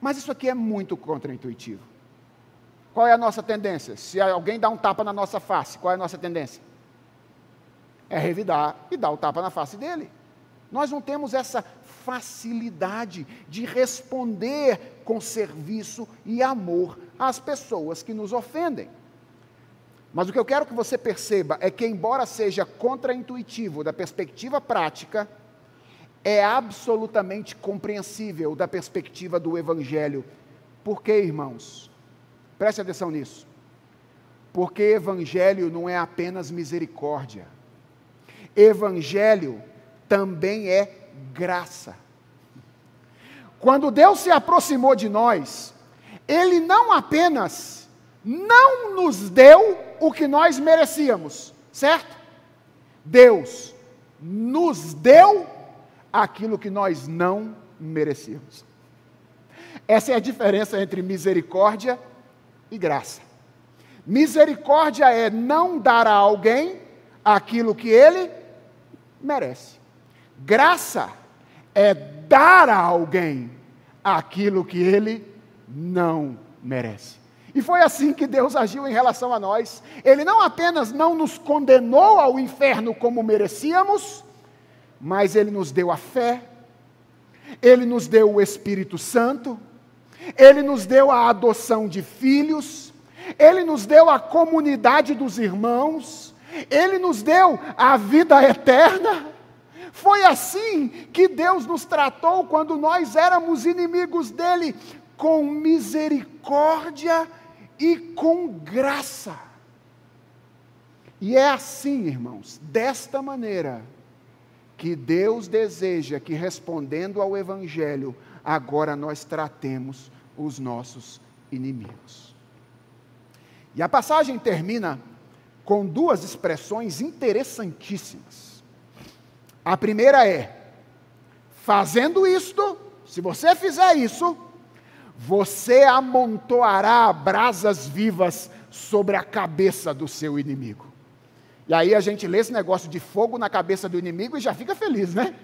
Mas isso aqui é muito contraintuitivo. Qual é a nossa tendência? Se alguém dá um tapa na nossa face, qual é a nossa tendência? É revidar e dar o tapa na face dele. Nós não temos essa facilidade de responder com serviço e amor às pessoas que nos ofendem. Mas o que eu quero que você perceba é que, embora seja contraintuitivo da perspectiva prática, é absolutamente compreensível da perspectiva do Evangelho. Por quê, irmãos? Preste atenção nisso. Porque Evangelho não é apenas misericórdia. Evangelho também é graça. Quando Deus se aproximou de nós, Ele não apenas não nos deu o que nós merecíamos, certo? Deus nos deu aquilo que nós não merecíamos. Essa é a diferença entre misericórdia e graça. Misericórdia é não dar a alguém aquilo que ele merece. Graça é dar a alguém aquilo que ele não merece. E foi assim que Deus agiu em relação a nós. Ele não apenas não nos condenou ao inferno como merecíamos, mas ele nos deu a fé, ele nos deu o Espírito Santo, ele nos deu a adoção de filhos, ele nos deu a comunidade dos irmãos, ele nos deu a vida eterna. Foi assim que Deus nos tratou quando nós éramos inimigos dele, com misericórdia e com graça. E é assim, irmãos, desta maneira, que Deus deseja que, respondendo ao Evangelho, agora nós tratemos os nossos inimigos. E a passagem termina com duas expressões interessantíssimas. A primeira é: fazendo isto, se você fizer isso, você amontoará brasas vivas sobre a cabeça do seu inimigo. E aí a gente lê esse negócio de fogo na cabeça do inimigo e já fica feliz, né?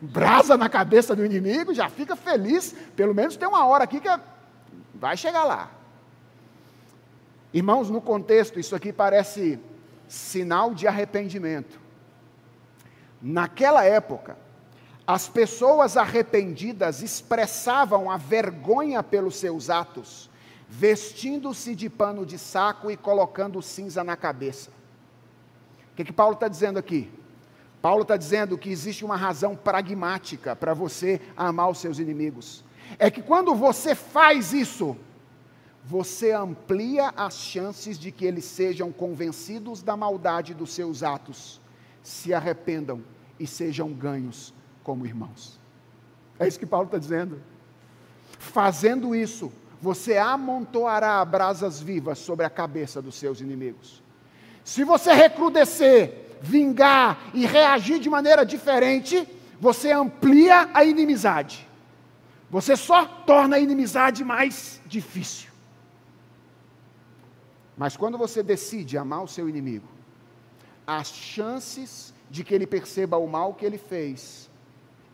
brasa na cabeça do inimigo, já fica feliz. Pelo menos tem uma hora aqui que é, vai chegar lá. Irmãos, no contexto, isso aqui parece sinal de arrependimento. Naquela época, as pessoas arrependidas expressavam a vergonha pelos seus atos, vestindo-se de pano de saco e colocando cinza na cabeça. O que, que Paulo está dizendo aqui? Paulo está dizendo que existe uma razão pragmática para você amar os seus inimigos. É que quando você faz isso, você amplia as chances de que eles sejam convencidos da maldade dos seus atos, se arrependam e sejam ganhos como irmãos. É isso que Paulo está dizendo. Fazendo isso, você amontoará brasas vivas sobre a cabeça dos seus inimigos. Se você recrudescer vingar e reagir de maneira diferente, você amplia a inimizade. Você só torna a inimizade mais difícil. Mas quando você decide amar o seu inimigo, as chances de que ele perceba o mal que ele fez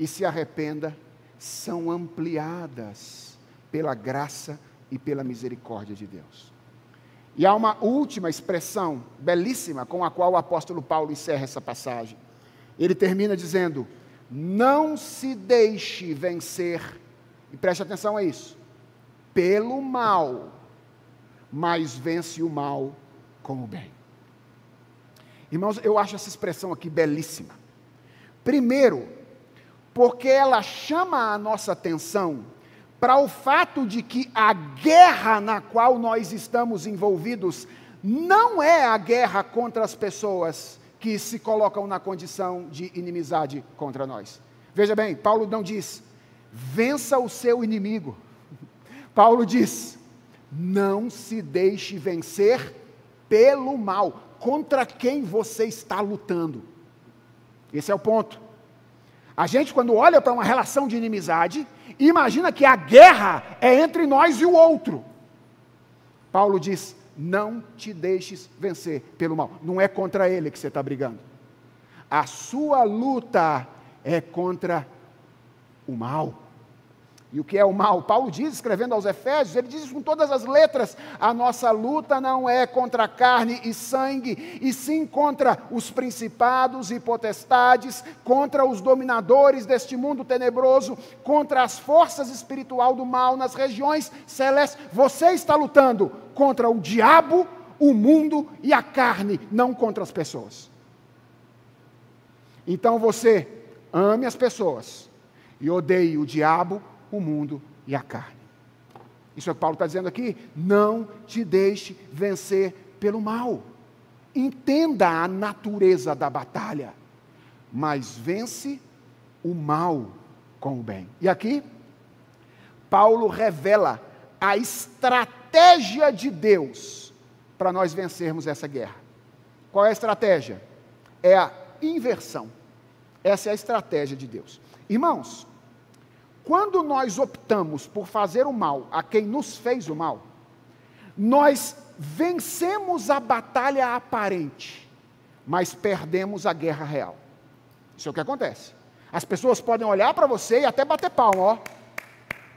e se arrependa são ampliadas pela graça e pela misericórdia de Deus. E há uma última expressão belíssima com a qual o apóstolo Paulo encerra essa passagem. Ele termina dizendo: Não se deixe vencer, e preste atenção a isso, pelo mal, mas vence o mal com o bem. Irmãos, eu acho essa expressão aqui belíssima. Primeiro, porque ela chama a nossa atenção para o fato de que a guerra na qual nós estamos envolvidos não é a guerra contra as pessoas que se colocam na condição de inimizade contra nós. Veja bem, Paulo não diz, vença o seu inimigo. Paulo diz, não se deixe vencer pelo mal. Contra quem você está lutando? Esse é o ponto. A gente, quando olha para uma relação de inimizade, imagina que a guerra é entre nós e o outro. Paulo diz: não te deixes vencer pelo mal. Não é contra ele que você está brigando. A sua luta é contra o mal. E o que é o mal? Paulo diz, escrevendo aos Efésios, ele diz com todas as letras: a nossa luta não é contra carne e sangue, e sim contra os principados e potestades, contra os dominadores deste mundo tenebroso, contra as forças espiritual do mal nas regiões celestes. Você está lutando contra o diabo, o mundo e a carne, não contra as pessoas. Então você ame as pessoas e odeie o diabo, o mundo e a carne. Isso é o que Paulo está dizendo aqui. Não te deixe vencer pelo mal. Entenda a natureza da batalha, mas vence o mal com o bem. E aqui, Paulo revela a estratégia de Deus para nós vencermos essa guerra. Qual é a estratégia? É a inversão. Essa é a estratégia de Deus. Irmãos, quando nós optamos por fazer o mal a quem nos fez o mal, nós vencemos a batalha aparente, mas perdemos a guerra real. Isso é o que acontece. As pessoas podem olhar para você e até bater palma, ó.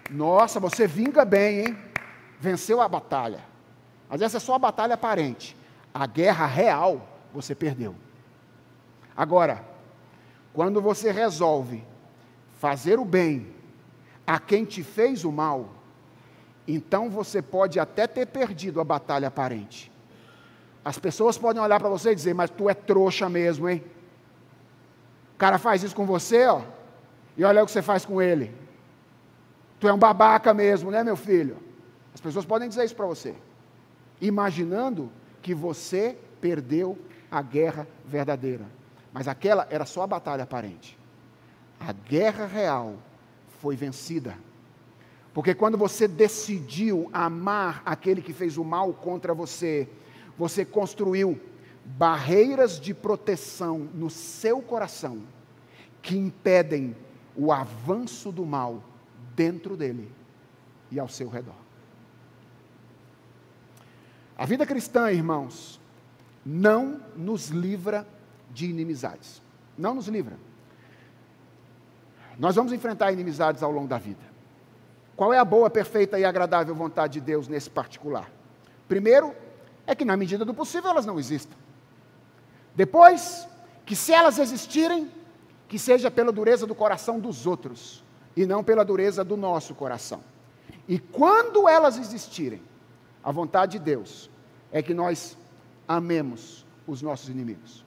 Nossa, você vinga bem, hein? Venceu a batalha. Mas essa é só a batalha aparente. A guerra real você perdeu. Agora, quando você resolve fazer o bem a quem te fez o mal, então você pode até ter perdido a batalha aparente. As pessoas podem olhar para você e dizer, mas tu é trouxa mesmo, hein? O cara faz isso com você, ó, e olha o que você faz com ele. Tu é um babaca mesmo, né, meu filho? As pessoas podem dizer isso para você, imaginando que você perdeu a guerra verdadeira. Mas aquela era só a batalha aparente. A guerra real foi vencida. Porque quando você decidiu amar aquele que fez o mal contra você, você construiu barreiras de proteção no seu coração que impedem o avanço do mal dentro dele e ao seu redor. A vida cristã, irmãos, não nos livra de inimizades. Não nos livra. Nós vamos enfrentar inimizades ao longo da vida. Qual é a boa, perfeita e agradável vontade de Deus nesse particular? Primeiro, é que na medida do possível elas não existam. Depois, que se elas existirem, que seja pela dureza do coração dos outros e não pela dureza do nosso coração. E quando elas existirem, a vontade de Deus é que nós amemos os nossos inimigos.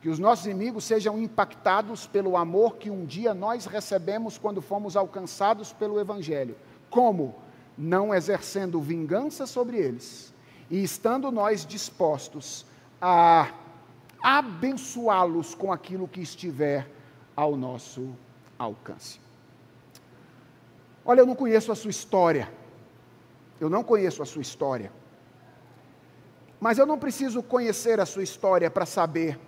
Que os nossos inimigos sejam impactados pelo amor que um dia nós recebemos quando fomos alcançados pelo Evangelho. Como? Não exercendo vingança sobre eles e estando nós dispostos a abençoá-los com aquilo que estiver ao nosso alcance. Olha, eu não conheço a sua história. Eu não conheço a sua história. Mas eu não preciso conhecer a sua história para saber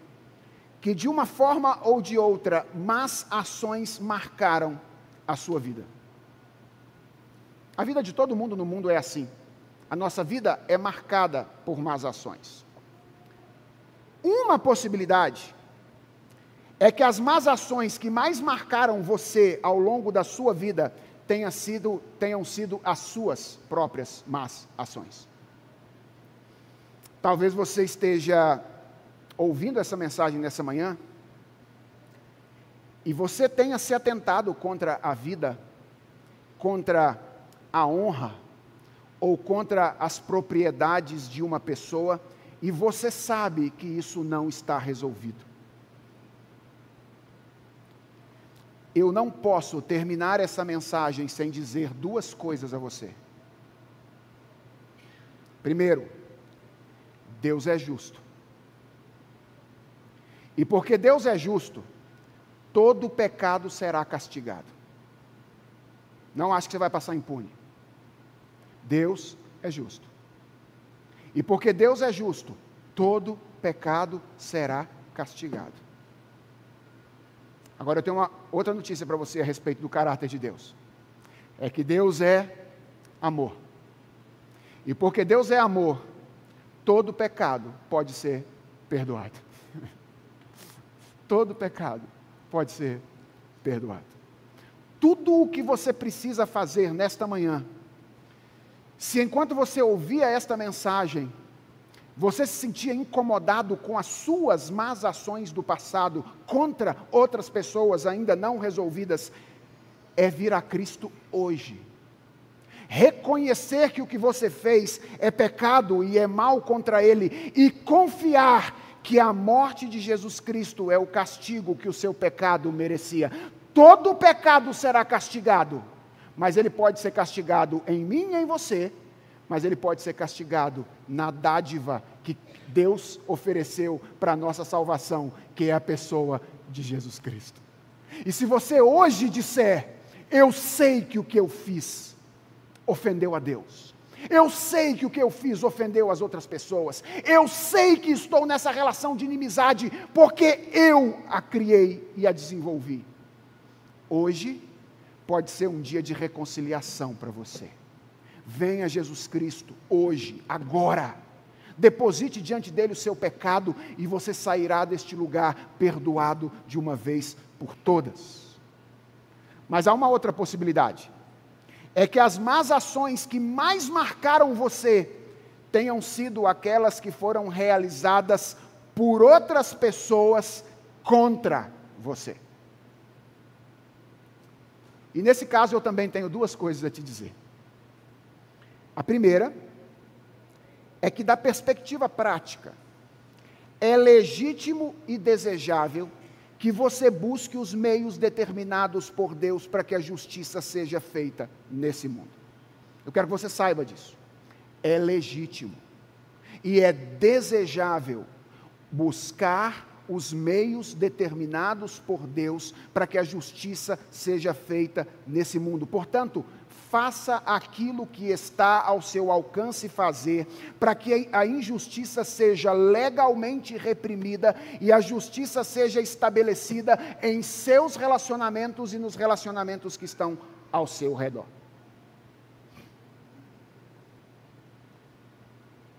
que de uma forma ou de outra, más ações marcaram a sua vida. A vida de todo mundo no mundo é assim. A nossa vida é marcada por más ações. Uma possibilidade é que as más ações que mais marcaram você ao longo da sua vida tenha sido, tenham sido as suas próprias más ações. Talvez você esteja ouvindo essa mensagem nessa manhã e você tenha se atentado contra a vida, contra a honra ou contra as propriedades de uma pessoa e você sabe que isso não está resolvido. eu não posso terminar essa mensagem sem dizer duas coisas a você. Primeiro, Deus é justo. E porque Deus é justo, todo pecado será castigado. Não acho que você vai passar impune. Deus é justo. E porque Deus é justo, todo pecado será castigado. Agora eu tenho uma outra notícia para você a respeito do caráter de Deus. É que Deus é amor. E porque Deus é amor, todo pecado pode ser perdoado. Todo pecado pode ser perdoado. Tudo o que você precisa fazer nesta manhã, se enquanto você ouvia esta mensagem, você se sentia incomodado com as suas más ações do passado contra outras pessoas ainda não resolvidas, é vir a Cristo hoje. Reconhecer que o que você fez é pecado e é mal contra Ele, e confiar que a morte de Jesus Cristo é o castigo que o seu pecado merecia. Todo pecado será castigado, mas ele pode ser castigado em mim e em você mas ele pode ser castigado na dádiva que Deus ofereceu para a nossa salvação, que é a pessoa de Jesus Cristo. E se você hoje disser, eu sei que o que eu fiz ofendeu a Deus, eu sei que o que eu fiz ofendeu as outras pessoas, eu sei que estou nessa relação de inimizade porque eu a criei e a desenvolvi. Hoje pode ser um dia de reconciliação para você. Venha Jesus Cristo hoje, agora. Deposite diante dele o seu pecado e você sairá deste lugar perdoado de uma vez por todas. Mas há uma outra possibilidade: é que as más ações que mais marcaram você tenham sido aquelas que foram realizadas por outras pessoas contra você. E nesse caso eu também tenho duas coisas a te dizer. A primeira é que, da perspectiva prática, é legítimo e desejável que você busque os meios determinados por Deus para que a justiça seja feita nesse mundo. Eu quero que você saiba disso. É legítimo e é desejável buscar os meios determinados por Deus para que a justiça seja feita nesse mundo. Portanto, faça aquilo que está ao seu alcance fazer, para que a injustiça seja legalmente reprimida e a justiça seja estabelecida em seus relacionamentos e nos relacionamentos que estão ao seu redor.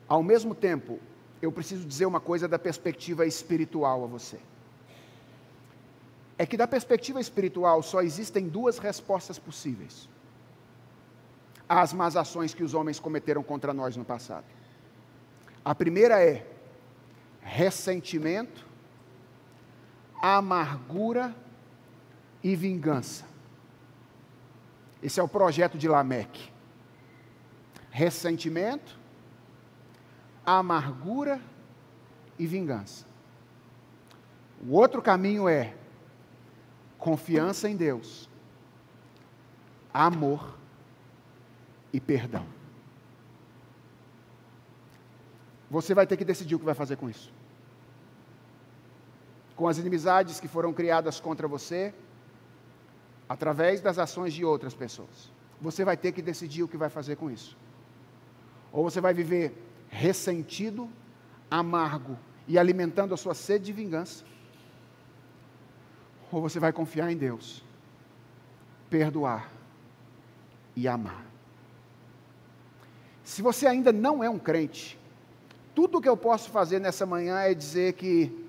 Ao mesmo tempo, eu preciso dizer uma coisa da perspectiva espiritual a você. é que, da perspectiva espiritual, só existem duas respostas possíveis às más ações que os homens cometeram contra nós no passado. A primeira é ressentimento, amargura e vingança. Esse é o projeto de Lameque. Ressentimento, amargura e vingança. O outro caminho é confiança em Deus, amor e perdão. Você vai ter que decidir o que vai fazer com isso. Com as inimizades que foram criadas contra você, através das ações de outras pessoas. Você vai ter que decidir o que vai fazer com isso. Ou você vai viver ressentido, amargo e alimentando a sua sede de vingança. Ou você vai confiar em Deus, perdoar e amar. Se você ainda não é um crente, tudo o que eu posso fazer nessa manhã é dizer que,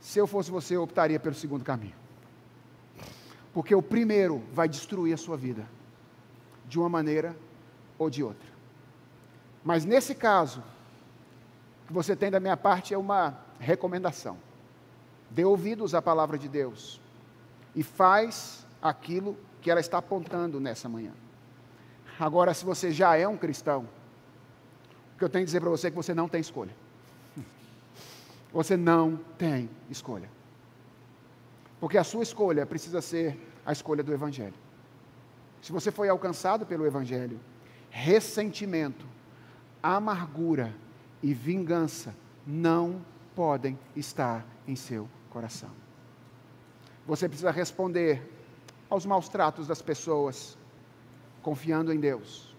se eu fosse você, eu optaria pelo segundo caminho. Porque o primeiro vai destruir a sua vida, de uma maneira ou de outra. Mas nesse caso, o que você tem da minha parte é uma recomendação. Dê ouvidos à palavra de Deus e faz aquilo que ela está apontando nessa manhã. Agora, se você já é um cristão, o que eu tenho que dizer para você é que você não tem escolha. Você não tem escolha. Porque a sua escolha precisa ser a escolha do Evangelho. Se você foi alcançado pelo Evangelho, ressentimento, amargura e vingança não podem estar em seu coração. Você precisa responder aos maus tratos das pessoas, confiando em Deus,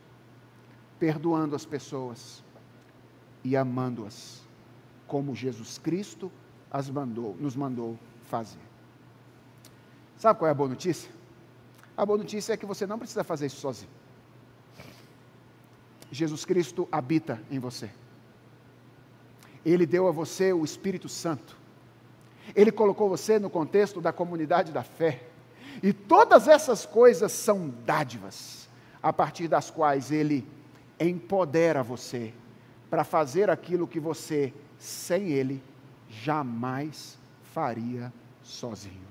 perdoando as pessoas e amando-as, como Jesus Cristo as mandou, nos mandou fazer. Sabe qual é a boa notícia? A boa notícia é que você não precisa fazer isso sozinho. Jesus Cristo habita em você. Ele deu a você o Espírito Santo. Ele colocou você no contexto da comunidade da fé. E todas essas coisas são dádivas, a partir das quais Ele empodera você para fazer aquilo que você, sem Ele, jamais faria sozinho.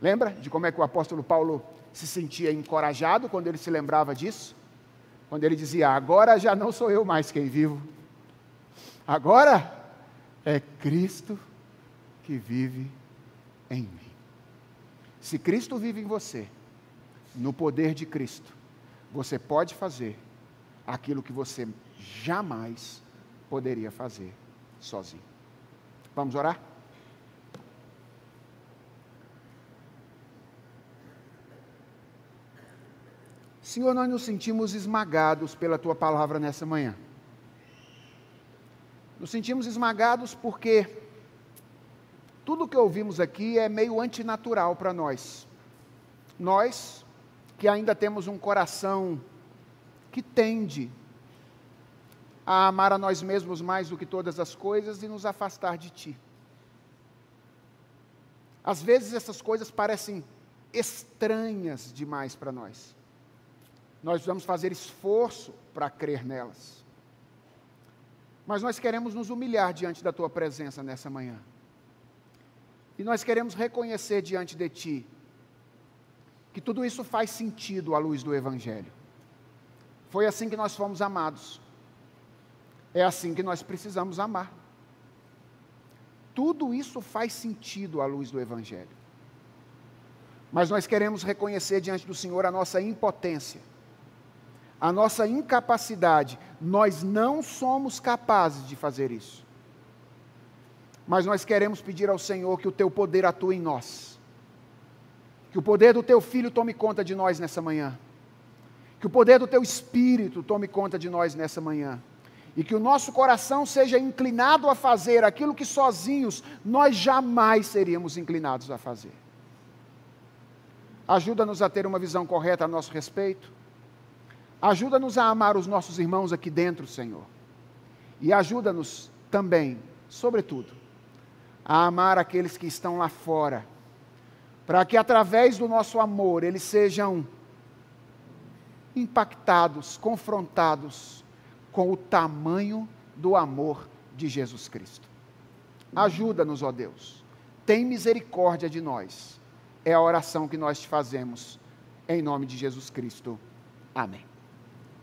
Lembra de como é que o apóstolo Paulo se sentia encorajado quando ele se lembrava disso? Quando ele dizia: Agora já não sou eu mais quem vivo, agora é Cristo que vive em mim. Se Cristo vive em você, no poder de Cristo, você pode fazer aquilo que você jamais poderia fazer sozinho. Vamos orar? Senhor, nós nos sentimos esmagados pela tua palavra nessa manhã. Nos sentimos esmagados porque tudo que ouvimos aqui é meio antinatural para nós. Nós que ainda temos um coração que tende a amar a nós mesmos mais do que todas as coisas e nos afastar de Ti. Às vezes essas coisas parecem estranhas demais para nós nós precisamos fazer esforço para crer nelas. Mas nós queremos nos humilhar diante da tua presença nessa manhã. E nós queremos reconhecer diante de ti que tudo isso faz sentido à luz do Evangelho. Foi assim que nós fomos amados. É assim que nós precisamos amar. Tudo isso faz sentido à luz do Evangelho. Mas nós queremos reconhecer diante do Senhor a nossa impotência a nossa incapacidade. Nós não somos capazes de fazer isso. Mas nós queremos pedir ao Senhor que o teu poder atue em nós. Que o poder do teu filho tome conta de nós nessa manhã. Que o poder do teu espírito tome conta de nós nessa manhã. E que o nosso coração seja inclinado a fazer aquilo que sozinhos nós jamais seríamos inclinados a fazer. Ajuda-nos a ter uma visão correta a nosso respeito Ajuda-nos a amar os nossos irmãos aqui dentro, Senhor. E ajuda-nos também, sobretudo, a amar aqueles que estão lá fora, para que através do nosso amor eles sejam impactados, confrontados com o tamanho do amor de Jesus Cristo. Ajuda-nos, ó Deus. Tem misericórdia de nós. É a oração que nós te fazemos. Em nome de Jesus Cristo. Amém.